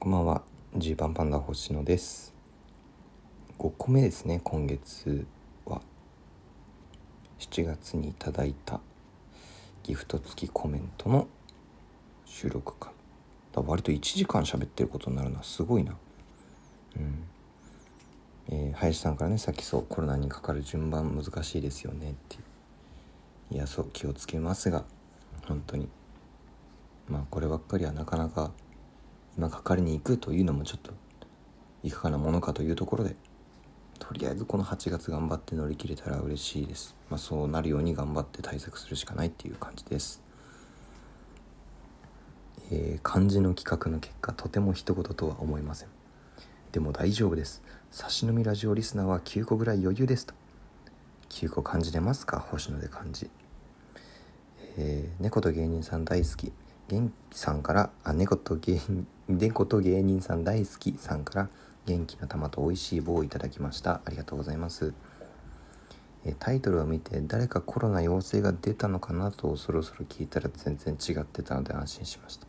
こんばんは。ジーパンパンダ星野です。5個目ですね今月は。7月にいただいたギフト付きコメントの収録会だ割と1時間喋ってることになるのはすごいな。うん。えー、林さんからねさっきそうコロナにかかる順番難しいですよね。っていやそう気をつけますが本当に。まあこればっかりはなかなか今かかりに行くというのもちょっといかがなものかというところでとりあえずこの8月頑張って乗り切れたら嬉しいです、まあ、そうなるように頑張って対策するしかないっていう感じです、えー、漢字の企画の結果とても一言とは思いません。でも大丈夫です。差し飲みラジオリスナーは9個ぐらい余裕ですと。9個漢字出ますか？星野で漢字えー、猫と芸人さん大好き。元気さんからあ猫と芸猫と芸人さん大好きさんから元気の玉と美味しい棒をいただきました。ありがとうございます。えタイトルを見て誰かコロナ陽性が出たのかなとそろそろ聞いたら全然違ってたので安心しました。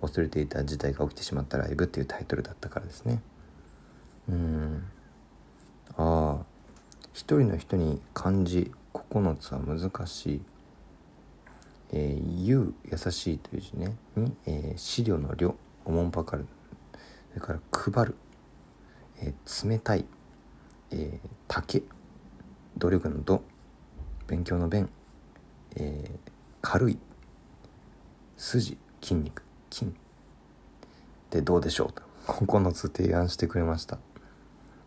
恐れていた事態が起きてしまったライブっていうタイトルだったからですね。うん。ああ一人の人に漢字9つは難しい。えー、優優しいという字ね。に、えー、資料の量。おもんぱかる。それから配る、えー、冷たい、えー、竹。努力の度。勉強の弁、えー、軽い。筋。筋肉。筋。でどうでしょうと。9つ提案してくれました、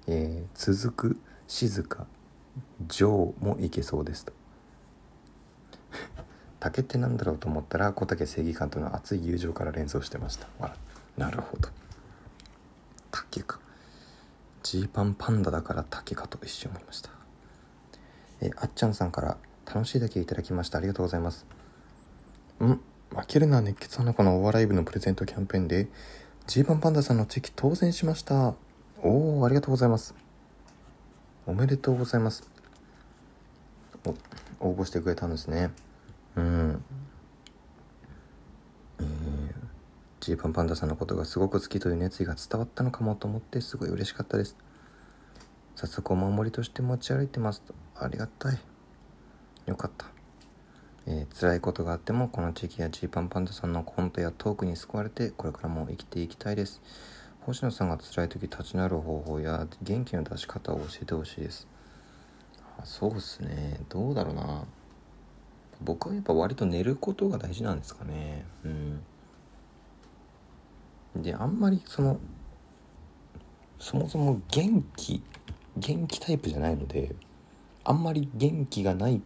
えー、続く。静か。情もいけそうですと。竹ってなんだろうと思ったら小竹正義感との熱い友情から連想してました。なるほど。竹か。ジーパンパンダだから竹かと一瞬思いました。えあっちゃんさんから楽しいだけいただきました。ありがとうございます。ん。負けるな熱血花子のお笑い部のプレゼントキャンペーンでジーパンパンダさんのチェキ当選しました。おおありがとうございます。おめでとうございます。応募してくれたんですね。うん。え、ジーパンパンダさんのことがすごく好きという熱意が伝わったのかもと思ってすごい嬉しかったです。早速お守りとして持ち歩いてますと。ありがたい。よかった、えー、辛いことがあってもこの地域やジーパンパンダさんのコントやトークに救われてこれからも生きていきたいです。星野さんが辛い時立ち直る方法や元気の出し方を教えてほしいです。あそうっすね。どうだろうな。僕はやっぱ割と寝ることが大事なんですかね。うん。であんまりそのそもそも元気元気タイプじゃないのであんまり元気がない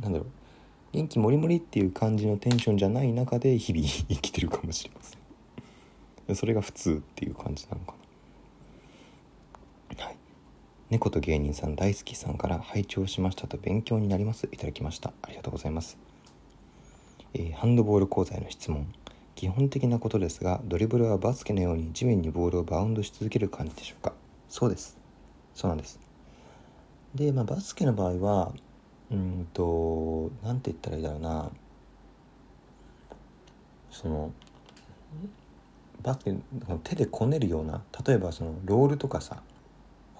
なんだろう元気もりもりっていう感じのテンションじゃない中で日々生きてるかもしれません。それが普通っていう感じなのかな。猫と芸人さん大好きさんから拝聴しましたと勉強になりますいただきました。ありがとうございます、えー、ハンドボール講座への質問。基本的なことですがドリブルはバスケのように地面にボールをバウンドし続ける感じでしょうか？そうです。そうなんです。で、まあ、バスケの場合はうんと何て言ったらいいだろうな。そのバスケ手でこねるような例えばそのロールとかさ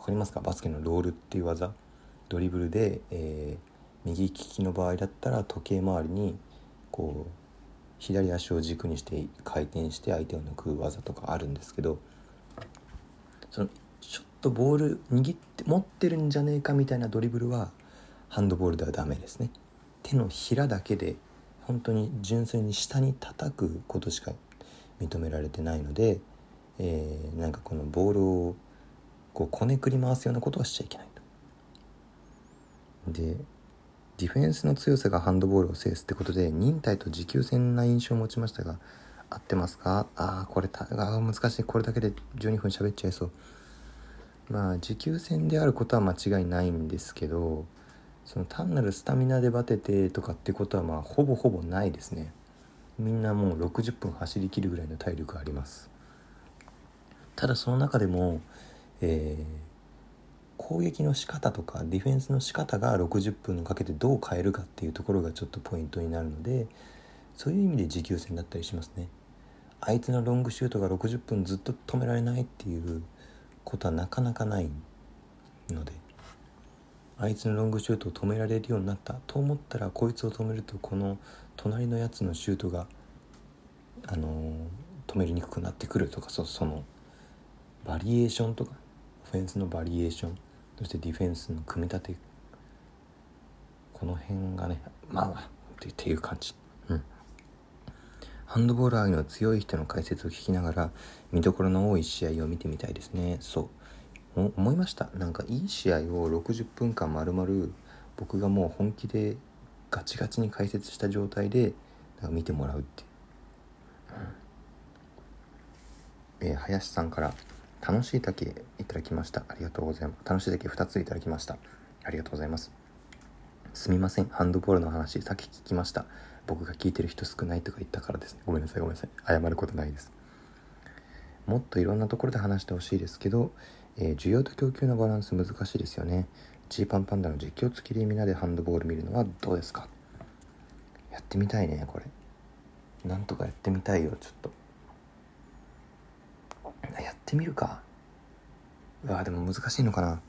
分かりますか？バスケのロールっていう技。ドリブルで、えー、右利きの場合だったら時計回りにこう左足を軸にして回転して相手を抜く技とかあるんですけどそのちょっとボール握って持ってるんじゃねえかみたいなドリブルはハンドボールではダメですね。手のひらだけで本当に純粋に下に叩くことしか認められてないので、えー、なんかこのボールをこうこねくり回すようなことはしちゃいけないと。でディフェンスの強さがハンドボールを制すってことで忍耐と持久戦な印象を持ちましたが合ってますか？ああこれたあ難しい。これだけで12分喋っちゃいそう。まあ持久戦であることは間違いないんですけどその単なるスタミナでバテてとかってことはまあほぼほぼないですね。みんなもう60分走りきるぐらいの体力あります。ただその中でもえー、攻撃の仕方とかディフェンスの仕方が60分かけてどう変えるかっていうところがちょっとポイントになるのでそういう意味で持久戦だったりしますね。あいつのロングシュートが60分ずっと止められないっていうことはなかなかないのであいつのロングシュートを止められるようになったと思ったらこいつを止めるとこの隣のやつのシュートがあのー、止めにくくなってくるとかそのバリエーションとかフェンスのバリエーションそしてディフェンスの組み立てこの辺がねまあっていう感じ。うん。ハンドボール愛の強い人の解説を聞きながら見どころの多い試合を見てみたいですね。そう。思いました。なんかいい試合を60分間まるまる僕がもう本気でガチガチに解説した状態でなんか見てもらうっていう、えー、林さんから楽しい竹いただきました。ありがとうございます。楽しい竹2ついただきました。ありがとうございます。すみません。ハンドボールの話さっき聞きました。僕が聞いてる人少ないとか言ったからですね。ごめんなさいごめんなさい。謝ることないです。もっといろんなところで話してほしいですけど、えー、需要と供給のバランス難しいですよね。ジーパンパンダの実況付きでみんなでハンドボール見るのはどうですか？やってみたいねこれ。なんとかやってみたいよちょっと。ってみるか。うわでも難しいのかな。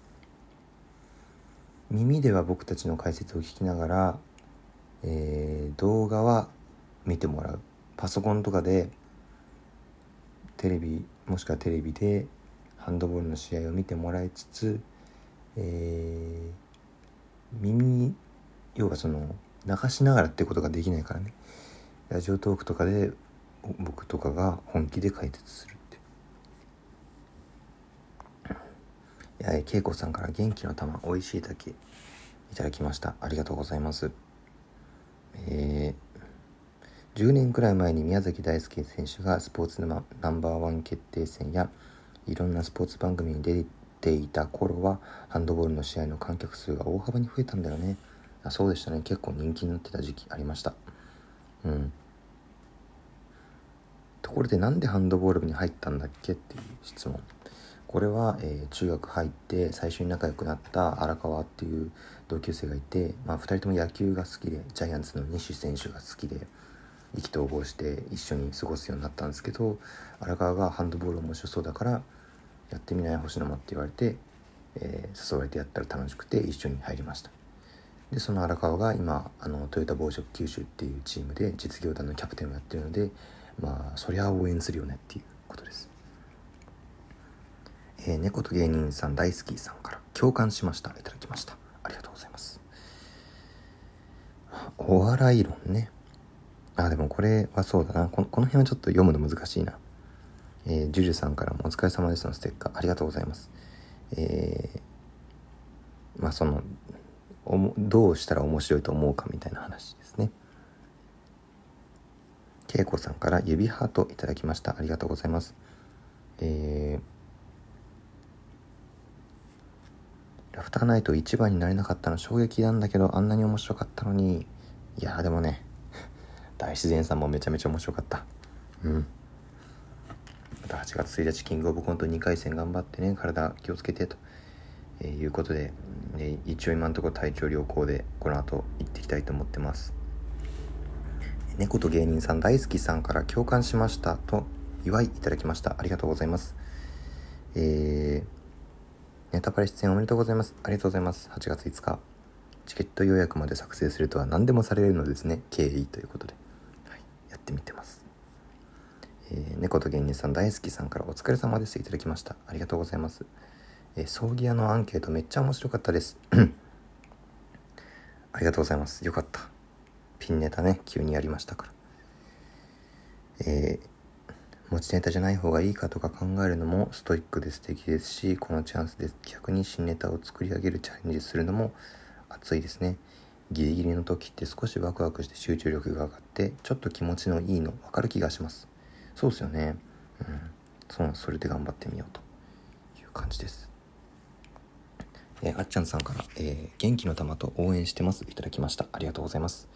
耳では僕たちの解説を聞きながらえー、動画は見てもらう。パソコンとかでテレビもしくはテレビでハンドボールの試合を見てもらいつつ、えー、耳要はその流しながらってことができないからね。ラジオトークとかで僕とかが本気で解説する。っていや恵子さんから元気の玉美味しいだけいただきました。ありがとうございます。えー、10年くらい前に宮崎大輔選手がスポーツナンバーワン決定戦やいろんなスポーツ番組に出ていた頃はハンドボールの試合の観客数が大幅に増えたんだよね。あそうでしたね。結構人気になってた時期ありました。うん。ところでなんでハンドボール部に入ったんだっけ？っていう質問。これは、えー、中学入って最初に仲良くなった荒川っていう同級生がいて、まあ、2人とも野球が好きでジャイアンツの西選手が好きで意気投合して一緒に過ごすようになったんですけど荒川がハンドボール面白そうだからやってみない星野もって言われて、えー、誘われてやったら楽しくて一緒に入りました。でその荒川が今あのトヨタ紡織九州っていうチームで実業団のキャプテンをやってるのでまあそりゃ応援するよねっていうことです。えー、猫と芸人さん大好きさんから共感しました。いただきました。ありがとうございます。お笑い論ね。あでもこれはそうだな。このこの辺はちょっと読むの難しいな。えー、ジュジュさんからもお疲れ様ですのステッカー。ありがとうございます。えー、まあそのおもどうしたら面白いと思うかみたいな話ですね。恵子さんから指ハートいただきました。ありがとうございます。えーラフターナイト1番になれなかったの衝撃なんだけどあんなに面白かったのに。いやでもね 大自然さんもめちゃめちゃ面白かった。うん。また8月1日キングオブコント2回戦頑張ってね体気をつけてと、えー、いうことで、えー、一応今のところ体調良好でこの後行ってきたいと思ってます。猫と芸人さん大好きさんから共感しましたと祝いいただきました。ありがとうございます。えーネタバレ出演おめでとうございます。ありがとうございます。8月5日。チケット予約まで作成するとは何でもされるのですね。経緯ということで。はい、やってみてます。えー、猫と芸人さん大好きさんからお疲れ様です。いただきました。ありがとうございます。えー、葬儀屋のアンケートめっちゃ面白かったです。ありがとうございます。よかった。ピンネタね、急にやりましたから。えー持ちネタじゃない方がいいかとか考えるのもストイックで素敵ですしこのチャンスで逆に新ネタを作り上げるチャレンジするのも熱いですね。ギリギリの時って少しワクワクして集中力が上がってちょっと気持ちのいいの分かる気がします。そうですよね。うん。そうそれで頑張ってみようと。いう感じです。えー、あっちゃんさんから、えー、元気の玉と応援してます。いただきました。ありがとうございます。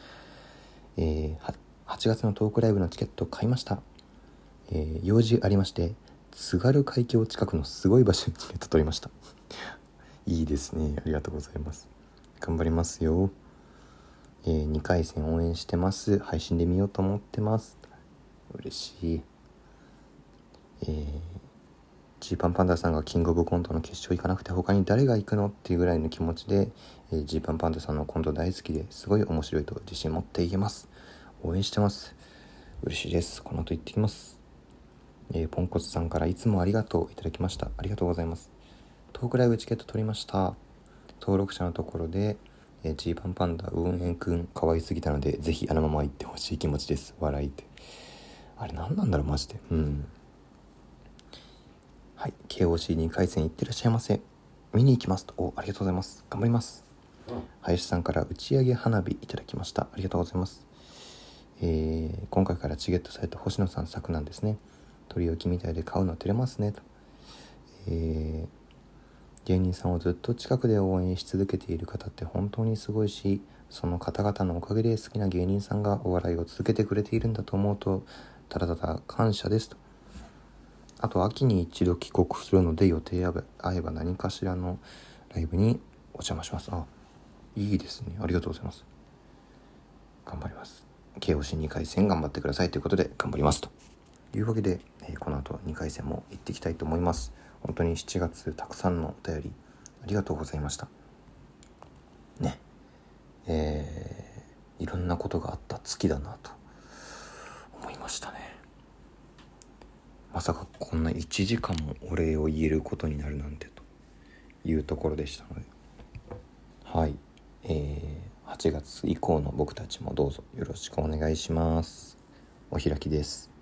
えー、8月のトークライブのチケット買いました。えー、用事ありまして津軽海峡近くのすごい場所にネット取りました。いいですね。ありがとうございます。頑張りますよ。えー、2回戦応援してます。配信で見ようと思ってます。嬉しい。ー、ジーパンパンダさんがキングオブコントの決勝行かなくて他に誰が行くのっていうぐらいの気持ちで、え、ジーパンパンダさんのコント大好きですごい面白いと自信持っていけます。応援してます。嬉しいです。この後行ってきます。えー、ポンコツさんからいつもありがとういただきました。ありがとうございます。トークライブチケット取りました。登録者のところでえー、ジーパンパンダ運営くん可愛すぎたのでぜひあのまま行ってほしい気持ちです。笑いって。あれ何なんだろうマジで。うん。はい。KOC2 回戦行ってらっしゃいませ。見に行きますと。おありがとうございます。頑張ります、うん、林さんから打ち上げ花火いただきました。ありがとうございます。えー、今回からチゲットされた星野さん作なんですね。取り置きみたいで買うの照れますねと、えー芸人さんをずっと近くで応援し続けている方って本当にすごいしその方々のおかげで好きな芸人さんがお笑いを続けてくれているんだと思うとただただ感謝ですと。あと秋に一度帰国するので予定合えば何かしらのライブにお邪魔します。あいいですね。ありがとうございます。頑張ります。KOC2 回戦頑張ってくださいということで頑張りますと。いうわけで、えー、この後2回戦も行っていきたいと思います。本当に7月たくさんのお便りありがとうございました。ね。えー、いろんなことがあった月だなと思いましたね。まさかこんな1時間もお礼を言えることになるなんてというところでしたので。はい。えー、8月以降の僕たちもどうぞよろしくお願いします。お開きです。